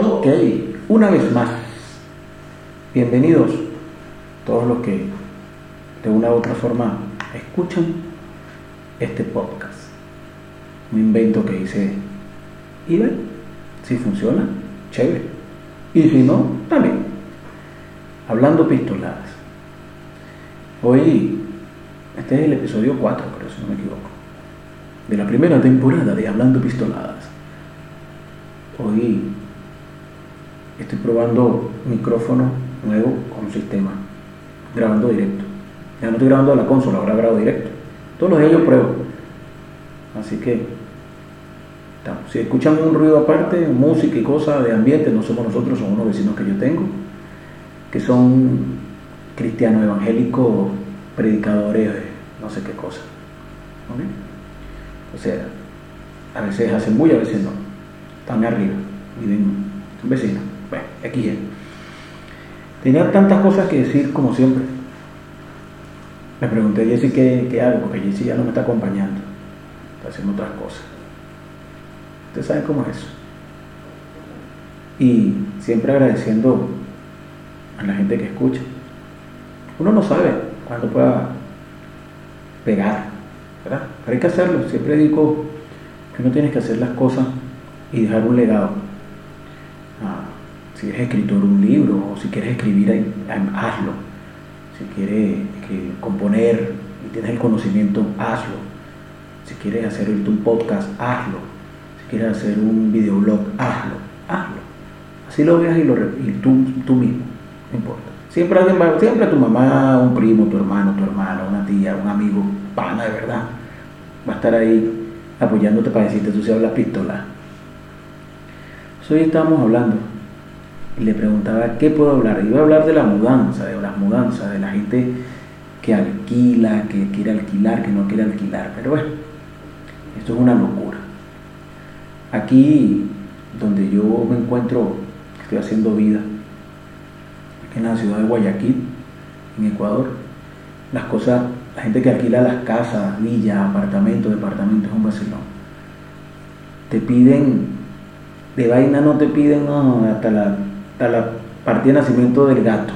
Ok, una vez más, bienvenidos todos los que de una u otra forma escuchan este podcast. Un invento que hice y ven, si funciona, chévere. Y si no, también. Hablando pistoladas. Hoy, este es el episodio 4, creo, si no me equivoco, de la primera temporada de Hablando Pistoladas. Hoy estoy probando micrófono nuevo con sistema, grabando directo. Ya no estoy grabando a la consola, ahora grabo directo. Todos los días yo pruebo. Así que, si escuchan un ruido aparte, música y cosas de ambiente, no somos nosotros, son unos vecinos que yo tengo, que son cristianos evangélicos, predicadores, no sé qué cosa. O sea, a veces hacen muy, a veces no. Están arriba, viven, son vecinos. Bueno, aquí es. Tenía tantas cosas que decir como siempre. Me pregunté a Jessy qué, qué hago, porque Jessy ya no me está acompañando. Está haciendo otras cosas. Ustedes saben cómo es eso. Y siempre agradeciendo a la gente que escucha. Uno no sabe cuándo pueda pegar, ¿verdad? Pero hay que hacerlo. Siempre digo que no tienes que hacer las cosas y dejar un legado. Si eres escritor un libro o si quieres escribir, hazlo. Si quieres componer y tienes el conocimiento, hazlo. Si quieres hacer un podcast, hazlo. Si quieres hacer un videoblog, hazlo. Hazlo. Así lo veas y, lo, y tú, tú mismo, no importa. Siempre, siempre tu mamá, un primo, tu hermano, tu hermana, una tía, un amigo, pana de verdad, va a estar ahí apoyándote para decirte tú seas la pistola. Hoy estábamos hablando y le preguntaba qué puedo hablar. Iba a hablar de la mudanza, de las mudanzas, de la gente que alquila, que quiere alquilar, que no quiere alquilar. Pero bueno, esto es una locura. Aquí donde yo me encuentro, estoy haciendo vida, en la ciudad de Guayaquil, en Ecuador, las cosas, la gente que alquila las casas, villas, apartamentos, departamentos, es un vacilón. Te piden de vaina no te piden hasta, la, hasta la partida de nacimiento del gato.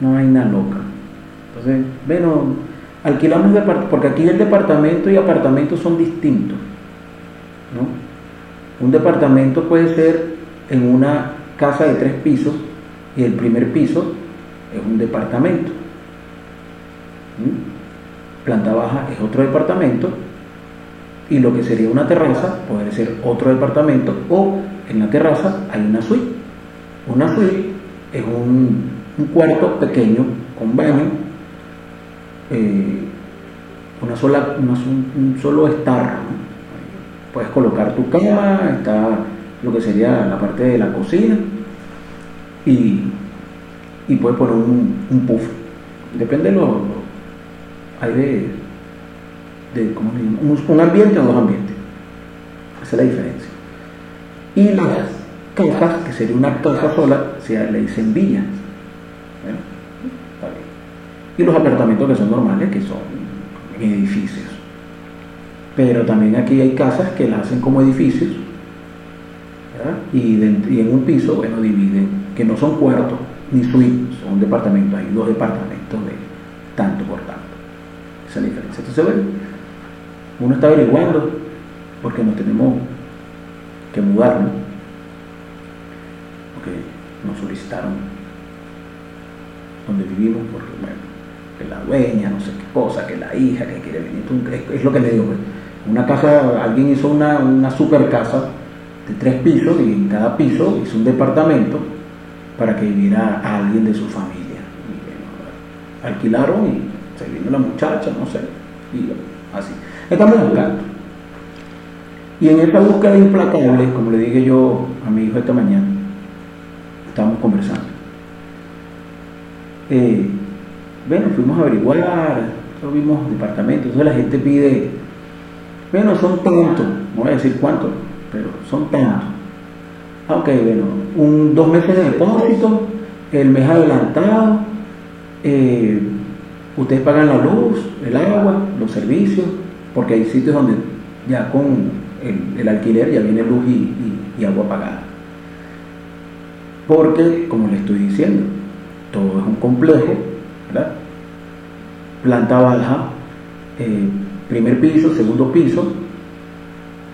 No vaina loca. Entonces, bueno, alquilamos porque aquí el departamento y apartamento son distintos. ¿no? Un departamento puede ser en una casa de tres pisos y el primer piso es un departamento. Planta baja es otro departamento y lo que sería una terraza puede ser otro departamento o en la terraza hay una suite. Una suite es un, cuarto pequeño con baño, eh, una sola, un, solo estar. Puedes colocar tu cama, está lo que sería la parte de la cocina y, y puedes poner un, puff. Depende de lo, hay de de ¿cómo un, ambiente o dos ambientes. Esa es la diferencia. Y las casas, que sería una casa sola, se le dicen villas. Y los apartamentos que son normales, que son edificios. Pero también aquí hay casas que las hacen como edificios. Y, en un piso, bueno, dividen, que no son cuartos ni suites, son departamentos, hay dos departamentos de tanto por tanto. Esa es la diferencia. Entonces, bueno, uno está averiguando porque nos tenemos que mudar, Porque nos solicitaron donde vivimos, porque bueno, que la dueña, no sé qué cosa, que la hija, que quiere venir. Es, lo que le digo, pues. Una casa, alguien hizo una, una super casa de tres pisos y en cada piso hizo un departamento para que viviera alguien de su familia. alquilaron y se vino la muchacha, no sé, y así. Estamos buscando. Y en esta búsqueda implacable, como le dije yo a mi hijo esta mañana, estamos conversando. Eh, bueno, fuimos a averiguar, vimos departamentos, entonces la gente pide, bueno, son tantos, no voy a decir cuántos, pero son tantos. Ah, ok, bueno, un, dos meses de depósito, el mes adelantado, eh, ustedes pagan la luz, el agua, los servicios, porque hay sitios donde ya con el, alquiler ya viene luz y, agua pagada. Porque, como le estoy diciendo, todo es un complejo, ¿verdad? Planta baja, eh, primer piso, segundo piso,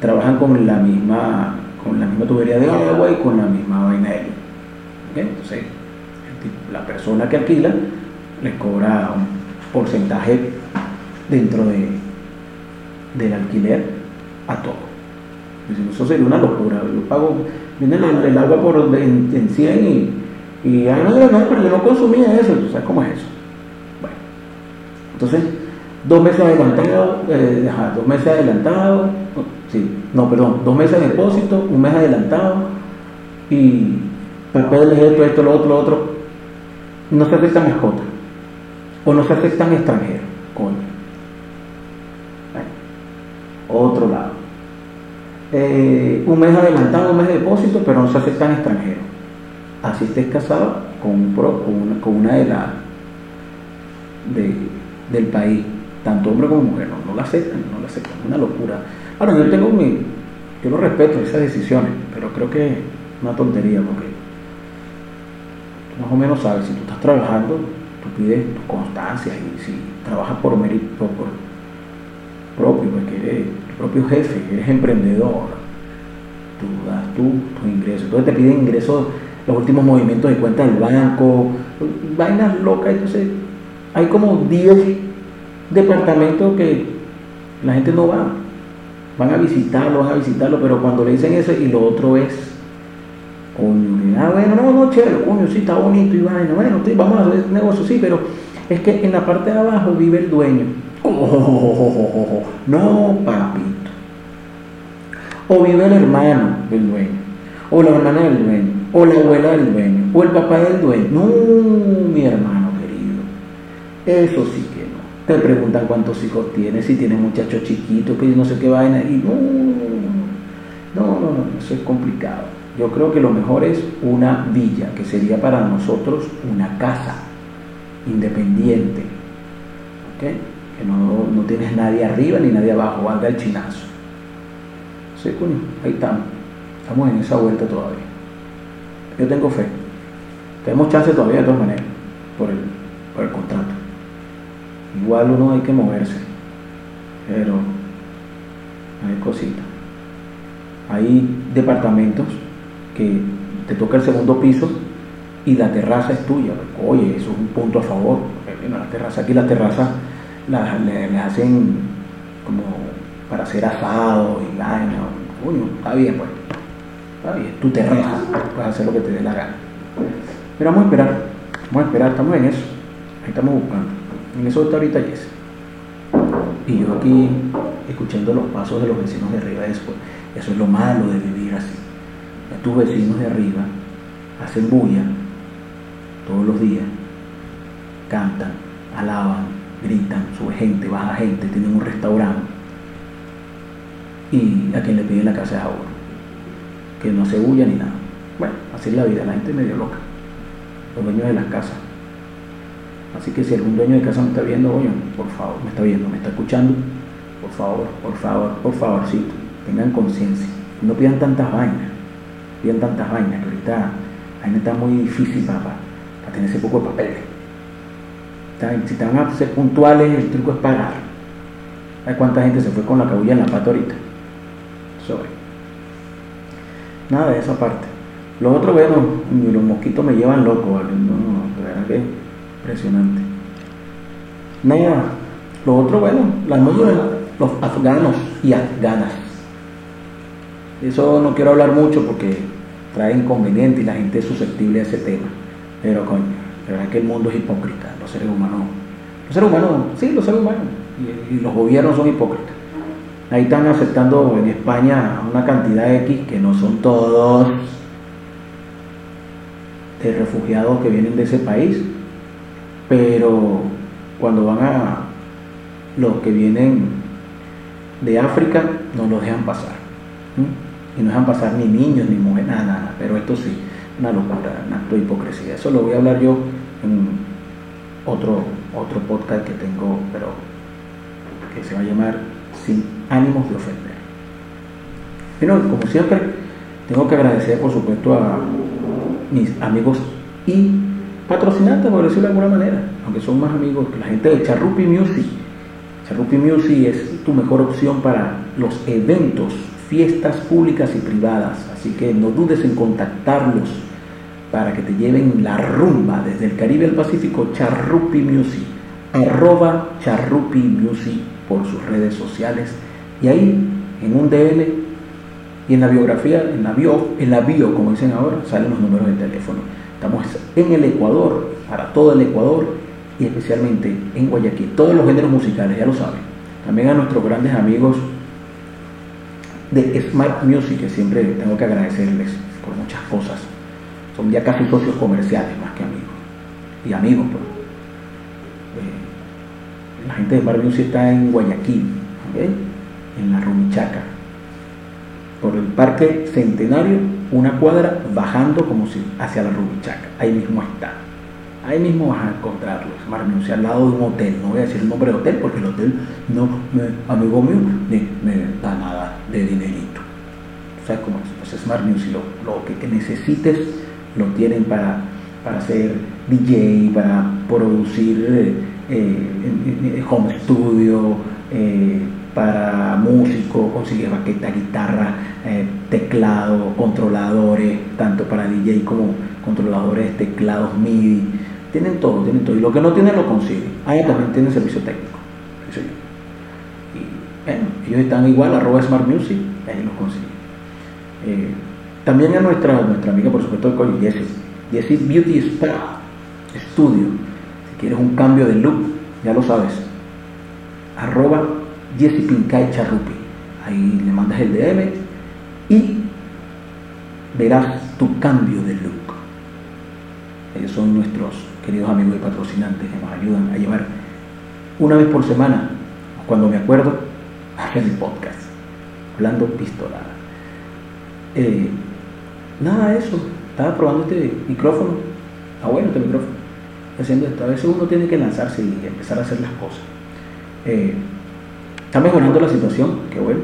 trabajan con la misma con la misma tubería de agua y con la misma vaina de. Entonces, la persona que alquila le cobra un porcentaje dentro de, del alquiler a todo. Eso sería una locura. Yo pago, viene el, agua por, en, 100 y, y no, no, pero yo no consumía eso. ¿Sabes cómo es eso? Bueno, entonces, dos meses adelantado, eh, dos meses adelantado, sí, no, perdón, dos meses de depósito, un mes adelantado y papeles, esto, esto, lo otro, lo otro. No se aceptan mascotas o no se aceptan extranjeros, coño. otro lado. Eh, un mes adelantado, un mes de depósito, pero no se aceptan extranjeros. Así estés casado con, una, con una de las del país, tanto hombre como mujer, no, no la aceptan, no la aceptan, una locura. Ahora, yo tengo mi, yo lo respeto, esas decisiones, pero creo que es una tontería porque más o menos sabes, si tú estás trabajando, tú pides tus constancias y si trabajas por mérito por propio, eres tu propio jefe, eres emprendedor, tú das tú tus ingresos, entonces te piden ingresos, los últimos movimientos de cuenta del banco, vainas locas, entonces hay como 10 departamentos que la gente no va, van a visitarlo, van a visitarlo, pero cuando le dicen eso y lo otro es coño, ah, bueno, no, no, chévere, coño, sí, está bonito y bueno, bueno, vamos a hacer negocio, sí, pero es que en la parte de abajo vive el dueño. no, papito. O vive el hermano del dueño, o la hermana del dueño, o la abuela del dueño, o el papá del dueño. No, mi hermano querido. Eso sí que no. Te preguntan cuántos hijos tienes, si tienes muchachos chiquitos, que no sé qué vaina. Y no, no, no, no, eso es complicado. Yo creo que lo mejor es una villa, que sería para nosotros una casa independiente, que no, tienes nadie arriba ni nadie abajo, valga el chinazo. Sí, ahí estamos, estamos en esa vuelta todavía. Yo tengo fe, tenemos chance todavía de todas maneras, por el, por el contrato. Igual uno hay que moverse, pero hay cositas. Hay departamentos que te toca el segundo piso y la terraza es tuya. Oye, eso es un punto a favor. la terraza, aquí la terraza la, le, hacen como para hacer asado y vaina. Coño, está bien, pues. Está bien, tu terraza, puedes hacer lo que te dé la gana. Pero vamos a esperar, vamos a esperar, estamos en eso. Ahí estamos buscando. En eso está ahorita Jess. Y yo aquí escuchando los pasos de los vecinos de arriba, eso, eso es lo malo de vivir así tus vecinos de arriba hacen bulla todos los días, cantan, alaban, gritan, sube gente, baja gente, tienen un restaurante y a quien le piden la casa es a que no hace bulla ni nada. Bueno, así es la vida, la gente medio loca, los dueños de las casas. Así que si algún dueño de casa me está viendo, oye, por favor, me está viendo, me está escuchando, por favor, por favor, por favorcito, tengan conciencia, no pidan tantas vainas bien tantas vainas que ahorita la está muy difícil para, para, tener ese poco de papel. Si van a ser puntuales, el truco es pagar. ¿Hay cuánta gente se fue con la cabulla en la pata ahorita? Sobre. Nada de esa parte. Lo otro, bueno, los mosquitos me llevan loco, ¿vale? No, no, verdad que impresionante. Nada. Lo otro, bueno, las los afganos y afganas eso no quiero hablar mucho porque trae inconveniente y la gente es susceptible a ese tema. Pero coño, la verdad es que el mundo es hipócrita, los seres humanos. Los seres humanos, sí, los seres humanos. Y, los gobiernos son hipócritas. Ahí están aceptando en España una cantidad X que no son todos de refugiados que vienen de ese país, pero cuando van a los que vienen de África no los dejan pasar y no dejan pasar ni niños ni mujeres, nada. Pero esto sí, una locura, un acto de hipocresía. Eso lo voy a hablar yo en otro, otro podcast que tengo, pero que se va a llamar Sin ánimos de ofender. Pero como siempre, tengo que agradecer por supuesto a, mis amigos y patrocinantes, por decirlo de alguna manera, aunque son más amigos que la gente de Charrupi Music. Charrupi Music es tu mejor opción para los eventos, fiestas públicas y privadas, así que no dudes en contactarlos para que te lleven la rumba desde el Caribe al Pacífico, Charrupi Music, arroba Charrupi Music por sus redes sociales y ahí en un DL y en la biografía, en la bio, en la bio, como dicen ahora, salen los números del teléfono. Estamos en el Ecuador, para todo el Ecuador y especialmente en Guayaquil. Todos los géneros musicales, ya lo saben. También a nuestros grandes amigos de Smart Music, que siempre tengo que agradecerles por muchas cosas. Son ya casi socios comerciales más que amigos. Y amigos, pues. Eh, la gente de Smart Music está en Guayaquil, en la Rumichaca por el Parque Centenario, una cuadra bajando como si hacia la Rubichaca. Ahí mismo está. Ahí mismo vas a encontrarlo. Es al lado de un hotel. No voy a decir el nombre del hotel porque el hotel no, me, amigo mío, ni me da nada de dinerito. ¿Sabes cómo es? Pues Smart Music, lo, lo que, necesites lo tienen para, para hacer DJ, para producir eh, eh, home studio, eh, para músico, consigue baqueta, guitarra, eh, teclado, controladores, tanto para DJ como controladores, teclados MIDI. Tienen todo, tienen todo. Y lo que no tienen lo consiguen. Ahí también tienen servicio técnico. Y bueno, ellos están igual, arroba Smart Music, ahí los consiguen. Eh, también a nuestra, nuestra amiga, por supuesto, con Jessie. Jessie Beauty Spa Studio. Si quieres un cambio de look, ya lo sabes. Arroba Jesse Pincay Charrupi. Ahí le mandas el DM y verás tu cambio de look. Ellos son nuestros queridos amigos y patrocinantes que nos ayudan a llevar una vez por semana, cuando me acuerdo, el podcast, hablando pistolada. Eh, nada de eso, estaba probando este micrófono, ah bueno este micrófono, haciendo esto. A veces uno tiene que lanzarse y empezar a hacer las cosas. Eh, Está mejorando la situación, qué bueno.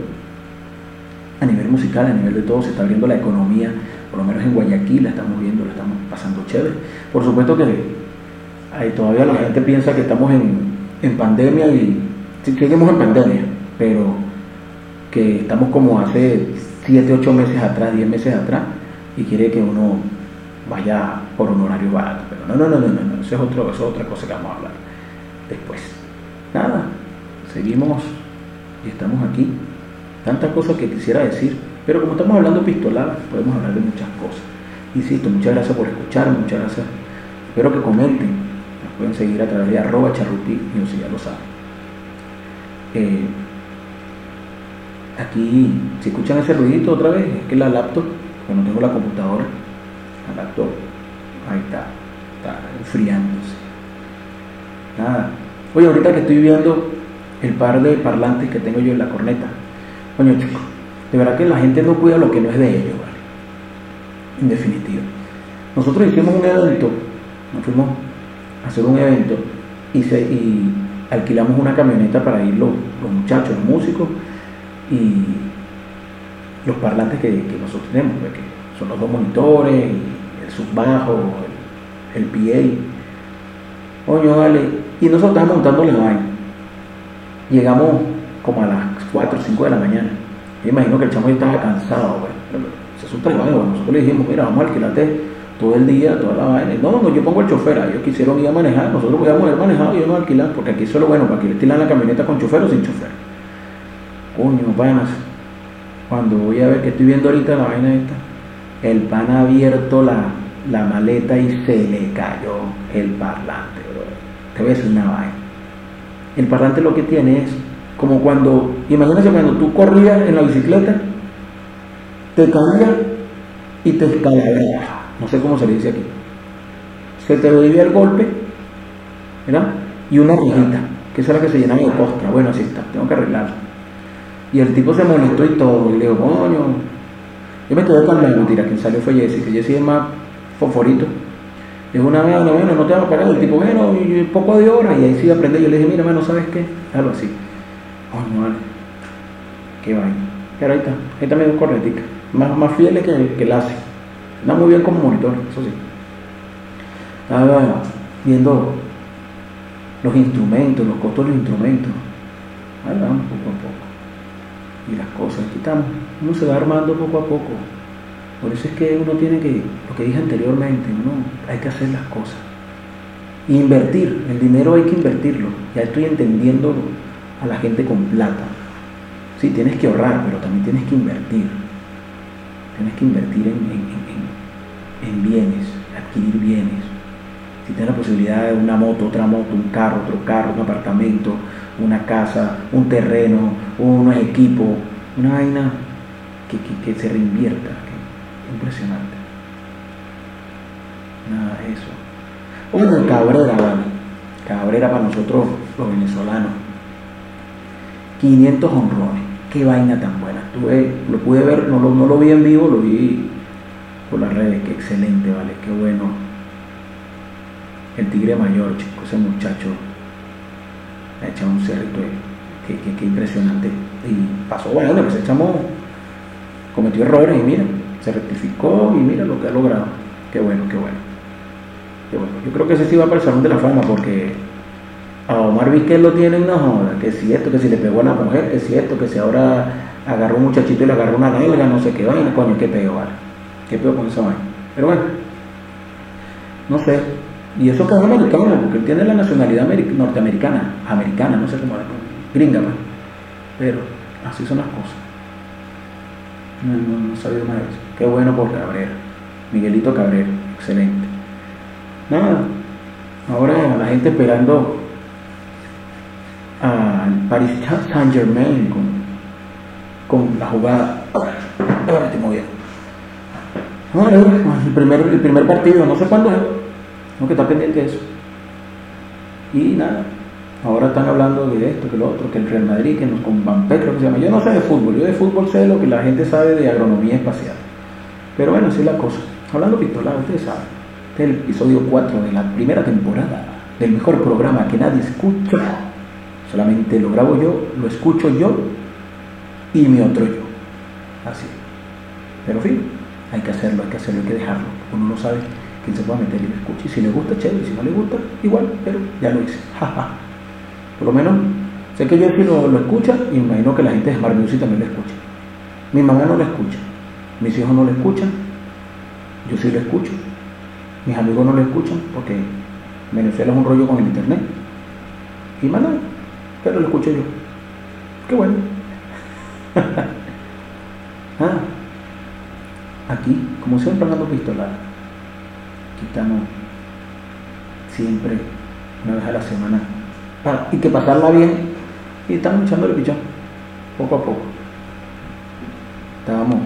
A nivel musical, a nivel de todo, se está abriendo la economía, por lo menos en Guayaquil la estamos viendo, la estamos pasando chévere. Por supuesto que todavía la gente piensa que estamos en, pandemia y seguimos en pandemia, pero que estamos como hace 7, 8 meses atrás, 10 meses atrás, y quiere que uno vaya por un horario barato. Pero no, no, no, no, no, eso es, otro, eso es otra cosa que vamos a hablar después. Nada, seguimos y estamos aquí. Tantas cosas que quisiera decir, pero como estamos hablando pistoladas, podemos hablar de muchas cosas. Insisto, muchas gracias por escuchar, muchas gracias. Espero que comenten. Nos pueden seguir a través de arroba charruti, no sé, ya lo saben. Eh, aquí, si escuchan ese ruidito otra vez, es que la laptop, cuando tengo la computadora, la laptop, ahí está, está enfriándose. Nada. Oye, ahorita que estoy viendo el par de parlantes que tengo yo en la corneta. Coño, chico, de verdad que la gente no cuida lo que no es de ellos, ¿vale? En definitiva. Nosotros hicimos un evento, nos fuimos a hacer un evento y, alquilamos una camioneta para ir los, muchachos, los músicos y los parlantes que, nosotros tenemos, pues, son los dos monitores, el subbajo, el, el PA. Coño, vale. Y nosotros estamos montando la vaina. Llegamos como a las 4 o 5 de la mañana. Yo imagino que el chamo estaba cansado, güey. Se un trabajo. Nosotros le dijimos, mira, vamos a alquilarte todo el día, toda la vaina. No, no, yo pongo el chofer. Ellos quisieron ir a manejar. Nosotros podíamos haber manejado y yo no alquilar, porque aquí solo bueno, para que le tiran la camioneta con chofer o sin chofer. Coño, panas. Cuando voy a ver que estoy viendo ahorita la vaina esta, el pan ha abierto la, la maleta y se le cayó el parlante, bro. Te voy a decir una vaina el parlante lo que tiene es como cuando, imagínate cuando tú corrías en la bicicleta, te caías y te escalabras, no sé cómo se le dice aquí. Se te debía el golpe, ¿verdad? Y una rojita, que esa era la que se llenaba de costra. Bueno, así está, tengo que arreglarlo. Y el tipo se molestó y todo, y le digo, coño, yo me quedé calmado, mentira, quien salió fue Jesse, que Jesse es más foforito es una vez, bueno, no te vas a. El tipo, bueno, poco de hora. Y ahí sí aprendí. Yo le dije, mira, mano, ¿sabes qué? Algo así. Oh, no, vale. Qué vaina. Pero ahí está. Ahí está medio cornetica. Más, más fieles que, que el hace. Anda muy bien como monitor, eso sí. Estaba viendo los instrumentos, los costos de los instrumentos. Ahí vamos poco a poco. Y las cosas, aquí estamos. Uno se va armando poco a poco. Por eso es que uno tiene que, lo que dije anteriormente, uno hay que hacer las cosas. Invertir, el dinero hay que invertirlo. Ya estoy entendiendo a la gente con plata. Sí, tienes que ahorrar, pero también tienes que invertir. Tienes que invertir en, en bienes, adquirir bienes. Si tienes la posibilidad de una moto, otra moto, un carro, otro carro, un apartamento, una casa, un terreno, unos equipos, una vaina que, se reinvierta. Impresionante. Nada de eso. Una Cabrera, Cabrera para nosotros los venezolanos. 500 honrones. Qué vaina tan buena. Tuve, lo pude ver, no lo, no lo vi en vivo, lo vi por las redes. Qué excelente, vale. Qué bueno. El tigre mayor, chico, ese muchacho ha echado un cerrito que, impresionante. Y pasó, bueno, que se echamos, cometió errores y mira, se rectificó y mira lo que ha logrado. Qué bueno, qué bueno. Qué bueno. Yo creo que ese sí va para el Salón de la Fama porque a Omar Vizquel lo tienen, no joda, que es cierto, que si le pegó a la mujer, que es cierto, que si ahora agarró un muchachito y le agarró una nalga, no sé qué vaina, coño, qué pego, vale. Qué pego con esa vaina. Pero bueno, no sé, y eso que es americano, porque él tiene la nacionalidad norteamericana, americana, no sé cómo gringa, pues. pero así son las cosas. No, no, no sabía más eso. Qué bueno por Cabrera. Miguelito Cabrera, excelente. Nada, ahora la gente esperando al Paris Saint Germain con, con la jugada. Ahora estoy moviendo. el primer, el primer partido, no sé cuándo es no, que está pendiente de eso. Y nada, ahora están hablando de esto, que lo otro, que el Real Madrid, que nos con Bampé, creo que se llama. Yo no sé de fútbol, yo de fútbol sé lo que la gente sabe de agronomía espacial. Pero bueno, así es la cosa. Hablando pistolado, ustedes saben, este es el episodio 4 de la primera temporada del mejor programa que nadie escucha. Solamente lo grabo yo, lo escucho yo y mi otro yo. Así. Pero fin, hay que hacerlo, hay que hacerlo, hay que dejarlo. Uno no sabe quien se pueda meter y lo escuche. Y si le gusta, chévere. Si no le gusta, igual, pero ya lo hice. Por lo menos, sé que yo sí lo, lo escucha y imagino que la gente de Smart Music también lo escucha. Mi mamá no lo escucha, mis hijos no lo escuchan, yo sí lo escucho. Mis amigos no lo escuchan porque Venezuela es un rollo con el internet. Y más pero lo escucho yo. Qué bueno. ah, aquí, como siempre, hablando pistolar estamos siempre una vez a la semana y que pasarla bien. Y estamos echando el pichón poco a poco. Estábamos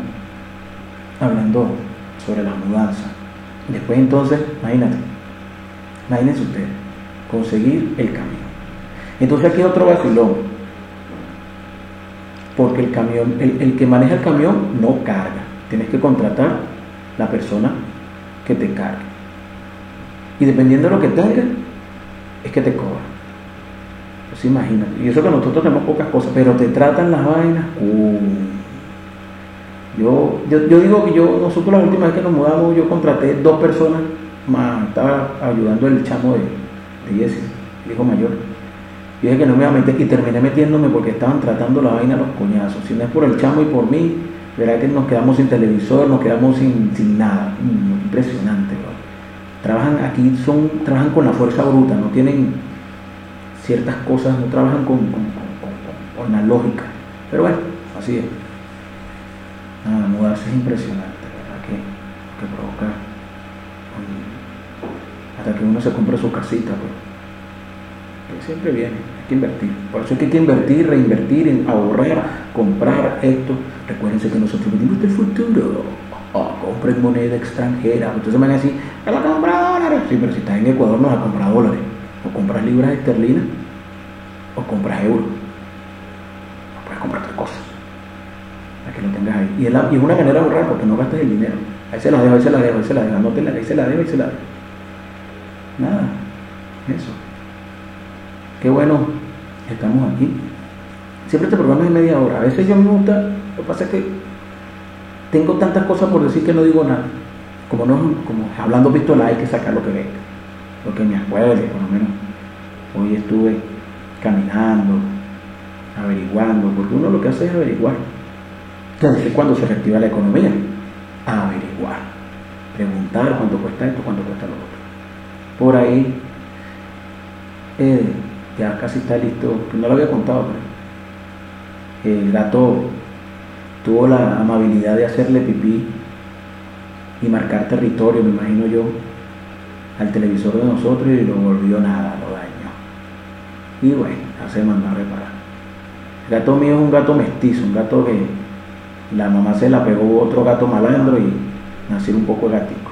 hablando sobre la mudanza. Después entonces imagínate imagínense ustedes conseguir el camión. Entonces aquí otro vacilón porque el camión el, el que maneja el camión no carga. Tienes que contratar la persona que te cargue. Y dependiendo de lo que tengas, es que te cobran. Pues imagínate. Y eso que nosotros tenemos pocas cosas, pero te tratan las vainas. Uh. Yo, yo, digo que yo, nosotros la última vez que nos mudamos, yo contraté dos personas más, estaba ayudando el chamo de, de Jesse, hijo mayor. Y dije que no me iba a meter y terminé metiéndome porque estaban tratando la vaina los coñazos. Si no es por el chamo y por mí, verá que nos quedamos sin televisor, nos quedamos sin, sin nada. Mm, impresionante, trabajan aquí, son, trabajan con la fuerza bruta, no tienen ciertas cosas, no trabajan con, con, la lógica. Pero bueno, así es. Nada, mudarse es impresionante, ¿verdad? Que, que provoca hasta que uno se compre su casita, pues. siempre viene, hay que invertir. Por eso hay que invertir, reinvertir, ahorrar, comprar esto. Recuérdense que nosotros venimos del futuro o compren moneda extranjera. Entonces me van a decir, ¿qué lo compra dólares? Sí, pero si estás en Ecuador no vas a comprar dólares. O compras libras esterlinas o compras euros. O puedes comprar otra cosa. Para que lo tengas ahí. Y es, una manera de ahorrar porque no gastes el dinero. Ahí se la dejo, ahí se la dejo, ahí se la dejo. Anótenla, ahí se la dejo, ahí se la dejo. Nada. Eso. Qué bueno estamos aquí. Siempre este programa es media hora. A veces yo me gusta, lo que pasa es que tengo tantas cosas por decir que no digo nada. como no, como hablando pistola hay que sacar lo que venga, lo que me acuerde, por lo menos. Hoy estuve caminando, averiguando, porque uno lo que hace es averiguar. Entonces, cuando se reactiva la economía, averiguar, preguntar cuánto cuesta esto, cuánto cuesta lo otro. Por ahí, eh, ya casi está listo, no lo había contado, pero el gato tuvo la amabilidad de hacerle pipí y marcar territorio, me imagino yo, al televisor de nosotros y lo volvió nada, lo dañó. Y bueno, ya se mandó a reparar. El gato mío es un gato mestizo, un gato que la mamá se la pegó otro gato malandro y nació un poco gatico.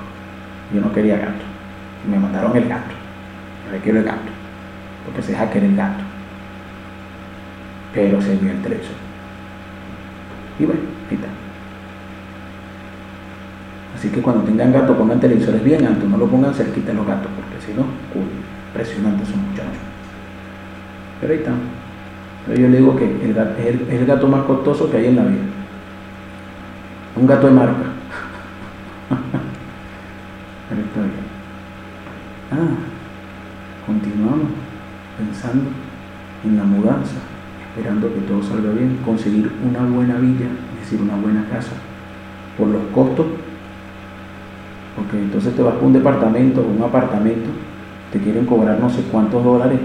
Yo no quería gato. Me mandaron el gato. Quiero el gato. Porque se deja querer el gato. Pero se vio el televisor. Y bueno, ahí está. Así que cuando tengan gato pongan televisores bien altos, no lo pongan cerquita de los gatos, porque si no, uy, impresionante son muchachos. Pero ahí está. Pero yo le digo que el es, el, gato más costoso que hay en la vida. Un gato de marca. Pero está bien. Ah, continuamos pensando en la mudanza, esperando que todo salga bien, conseguir una buena villa, es decir, una buena casa, por los costos porque entonces te vas a un departamento un apartamento, te quieren cobrar no sé cuántos dólares,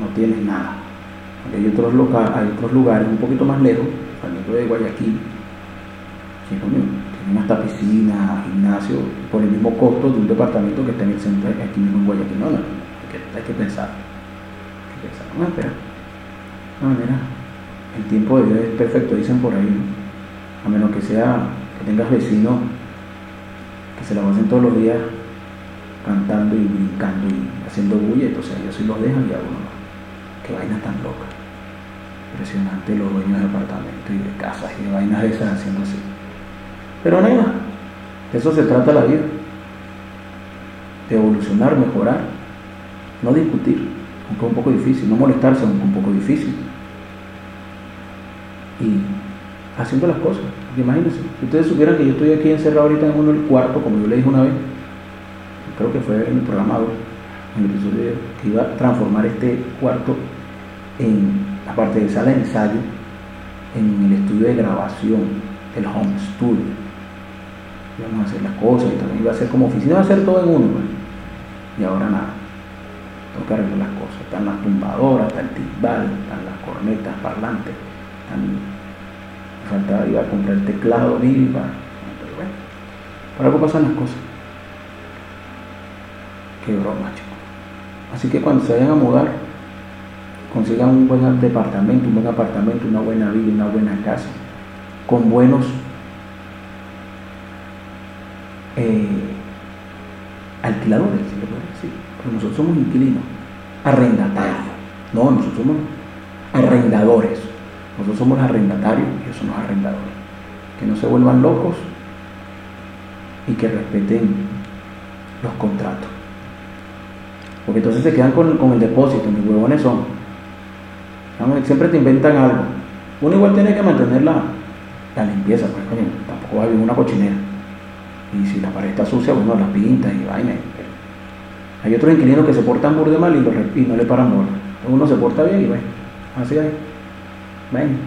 no tienes nada. hay otros, hay otros lugares un poquito más lejos, saliendo de Guayaquil, que tienen hasta piscina, gimnasio, por el mismo costo de un departamento que está en el centro, aquí mismo en Guayaquil. No, no, hay que, pensar. Hay que pensar. No, espera. No, mira, el tiempo de Dios es perfecto, dicen por ahí, a menos que sea que tengas vecinos que se la pasen todos los días cantando y brincando y haciendo bulla, entonces ellos sí los dejan y a uno no. Qué vainas tan locas. Impresionante los dueños de apartamentos y de casas y de vainas esas haciendo así. Pero nada, de eso se trata la vida. De evolucionar, mejorar, no discutir, aunque es un poco difícil, no molestarse, aunque un poco difícil. Y haciendo las cosas. Imagínense, si ustedes supieran que yo estoy aquí encerrado ahorita en uno del cuarto, como yo le dije una vez, creo que fue en el programado, en el episodio que iba a transformar este cuarto en, aparte de sala de ensayo, en el estudio de grabación, el home studio. Íbamos a hacer las cosas y también iba a ser como oficina, iba a hacer todo en uno. Pues. Y ahora nada, tengo que arreglar las cosas. Están las tumbadoras, está el timbal, están las cornetas parlantes, están faltaba iba a comprar el teclado, iba. Pero bueno, por algo pasan las cosas. Qué broma, chicos. Así que cuando se vayan a mudar, consigan un buen departamento, un buen apartamento, una buena vida, una buena casa, con buenos eh, alquiladores, si puede decir. Porque nosotros somos inquilinos, arrendatarios. No, nosotros somos arrendadores. Nosotros somos arrendatarios y ellos son los arrendadores. Que no se vuelvan locos y que respeten los contratos. Porque entonces se quedan con, el depósito, mis huevones son. Siempre te inventan algo. Uno igual tiene que mantener la, limpieza, pues tampoco va a vivir una cochinera. Y si la pared está sucia, uno la pinta y vaina. Hay otros inquilinos que se portan burde mal y, lo, y no le paran bola. Uno se porta bien y bueno, así es. Ven.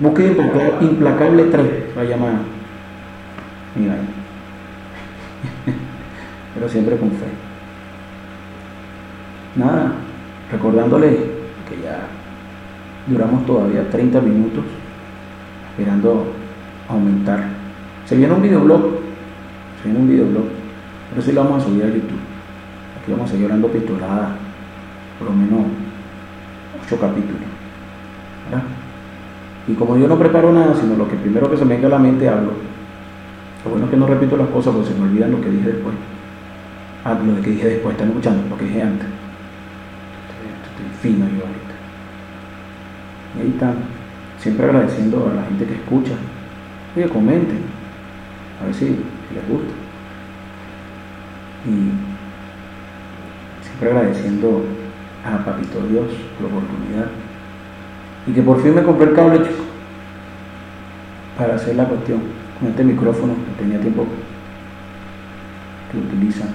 Busque implacable 3, la llamada. Mira Pero siempre con fe. Nada, recordándole que ya duramos todavía 30 minutos esperando aumentar. Se viene un videoblog, se viene un videoblog, pero sí lo vamos a subir a YouTube. Aquí vamos a seguir hablando pistolada, por lo menos 8 capítulos. Y como yo no preparo nada, sino lo que primero que se me venga a la mente hablo. Lo bueno es que no repito las cosas porque se me olvidan lo que dije después. Ah, lo que dije después, están escuchando lo que dije antes. Estoy, fino yo ahorita. Está, siempre agradeciendo a la gente que escucha. Oye, comenten, a ver si, si les gusta. Y siempre agradeciendo a Papito Dios por la oportunidad y que por fin me compré el cable chico para hacer la cuestión. con este micrófono que tenía tiempo que utilizan.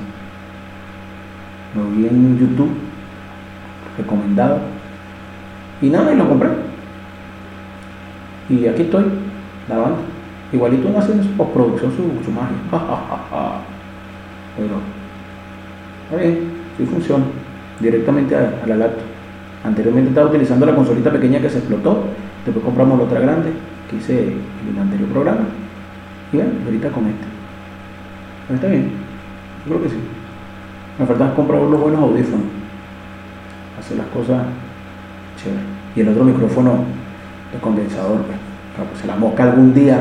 Lo vi en YouTube, recomendado, y nada, y lo compré. Y aquí estoy, grabando. Igualito no hacen su postproducción, su, su magia. Pero, está bien, sí funciona. Directamente a, a la laptop. Anteriormente estaba utilizando la consolita pequeña que se explotó. Después compramos la otra grande que hice en el anterior programa. Y bueno, ahorita con este. Pero está bien. Yo creo que sí. Me falta comprar los buenos audífonos. Hacer las cosas chévere. Y el otro micrófono de condensador. Pues. Para que se la mosca algún día.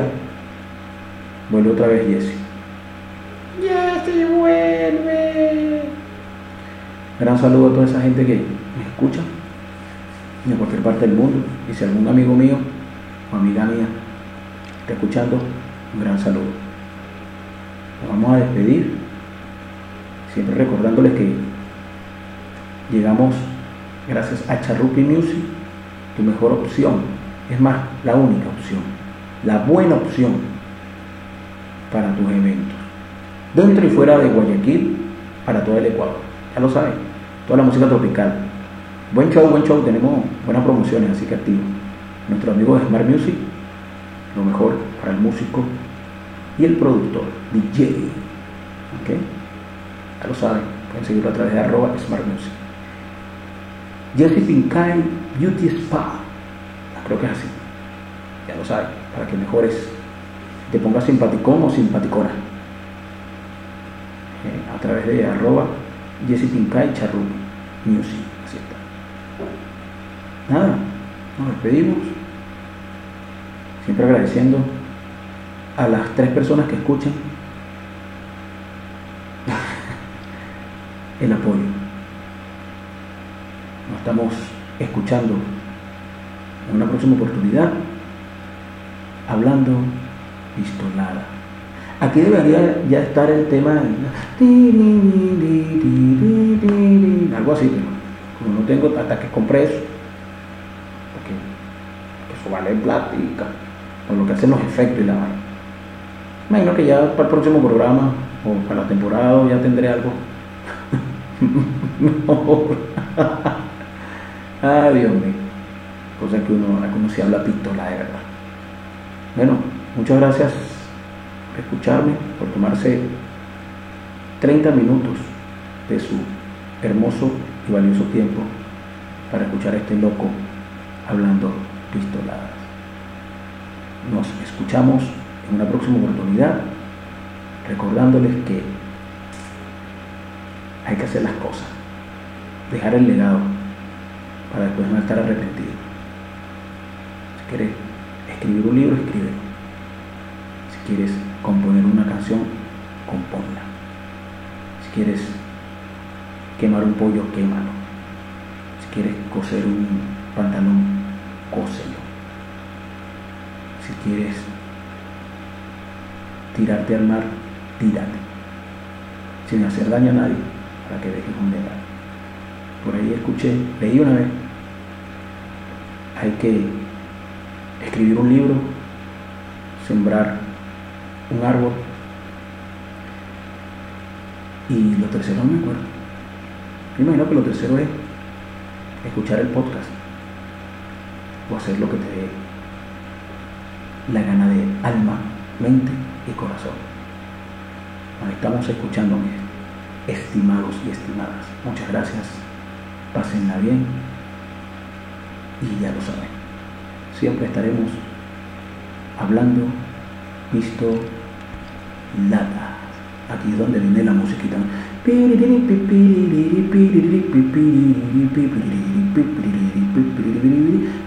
Vuelve otra vez Jesse. Jesse vuelve. Gran saludo a toda esa gente que me escucha de cualquier parte del mundo. Y si algún amigo mío o amiga mía está escuchando, un gran saludo. Nos vamos a despedir, siempre recordándoles que llegamos gracias a Charrupi Music, tu mejor opción, es más, la única opción, la buena opción para tus eventos, dentro y fuera de Guayaquil, para todo el Ecuador. Ya lo saben, toda la música tropical. Buen show, buen show, tenemos buenas promociones, así que activo. Nuestro amigo de Smart Music, lo mejor para el músico y el productor, DJ. ¿Ok? Ya lo saben, pueden seguirlo a través de arroba Smart Music. Jesse Pincay Beauty Spa, creo que es así. Ya lo saben, para que mejores, te pongas simpaticón o simpaticona. A través de arroba Jesse Pincay Charrup Music. Nada, nos despedimos. Siempre agradeciendo a las tres personas que escuchan el apoyo. Nos estamos escuchando en una próxima oportunidad hablando pistolada. Aquí debería ya estar el tema algo así, no tengo hasta que compré eso, porque, eso vale plática, por lo que hacen los efectos y la vaina. Imagino que ya para el próximo programa o para la temporada ya tendré algo. Ay, Dios mío. Cosa que uno, como si habla pistola de verdad. Bueno, muchas gracias por escucharme, por tomarse 30 minutos de su hermoso y valioso tiempo para escuchar a este loco hablando pistoladas. Nos escuchamos en una próxima oportunidad, recordándoles que hay que hacer las cosas, dejar el legado para después no estar arrepentido. Si quieres escribir un libro, escríbelo. Si quieres componer una canción, componla. Si quieres quemar un pollo, quémalo. Si quieres coser un pantalón, cóselo. Si quieres tirarte al mar, tírate, sin hacer daño a nadie, para que dejes un legado. Por ahí escuché, leí una vez, hay que escribir un libro, sembrar un árbol, y lo tercero no me acuerdo. Yo imagino que lo tercero es escuchar el podcast o hacer lo que te dé la gana de alma, mente y corazón. Estamos escuchando, estimados y estimadas. Muchas gracias. Pásenla bien. Y ya lo saben. Siempre estaremos hablando, visto, nada. Aquí es donde viene la musiquita.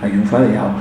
Hay un fadeado.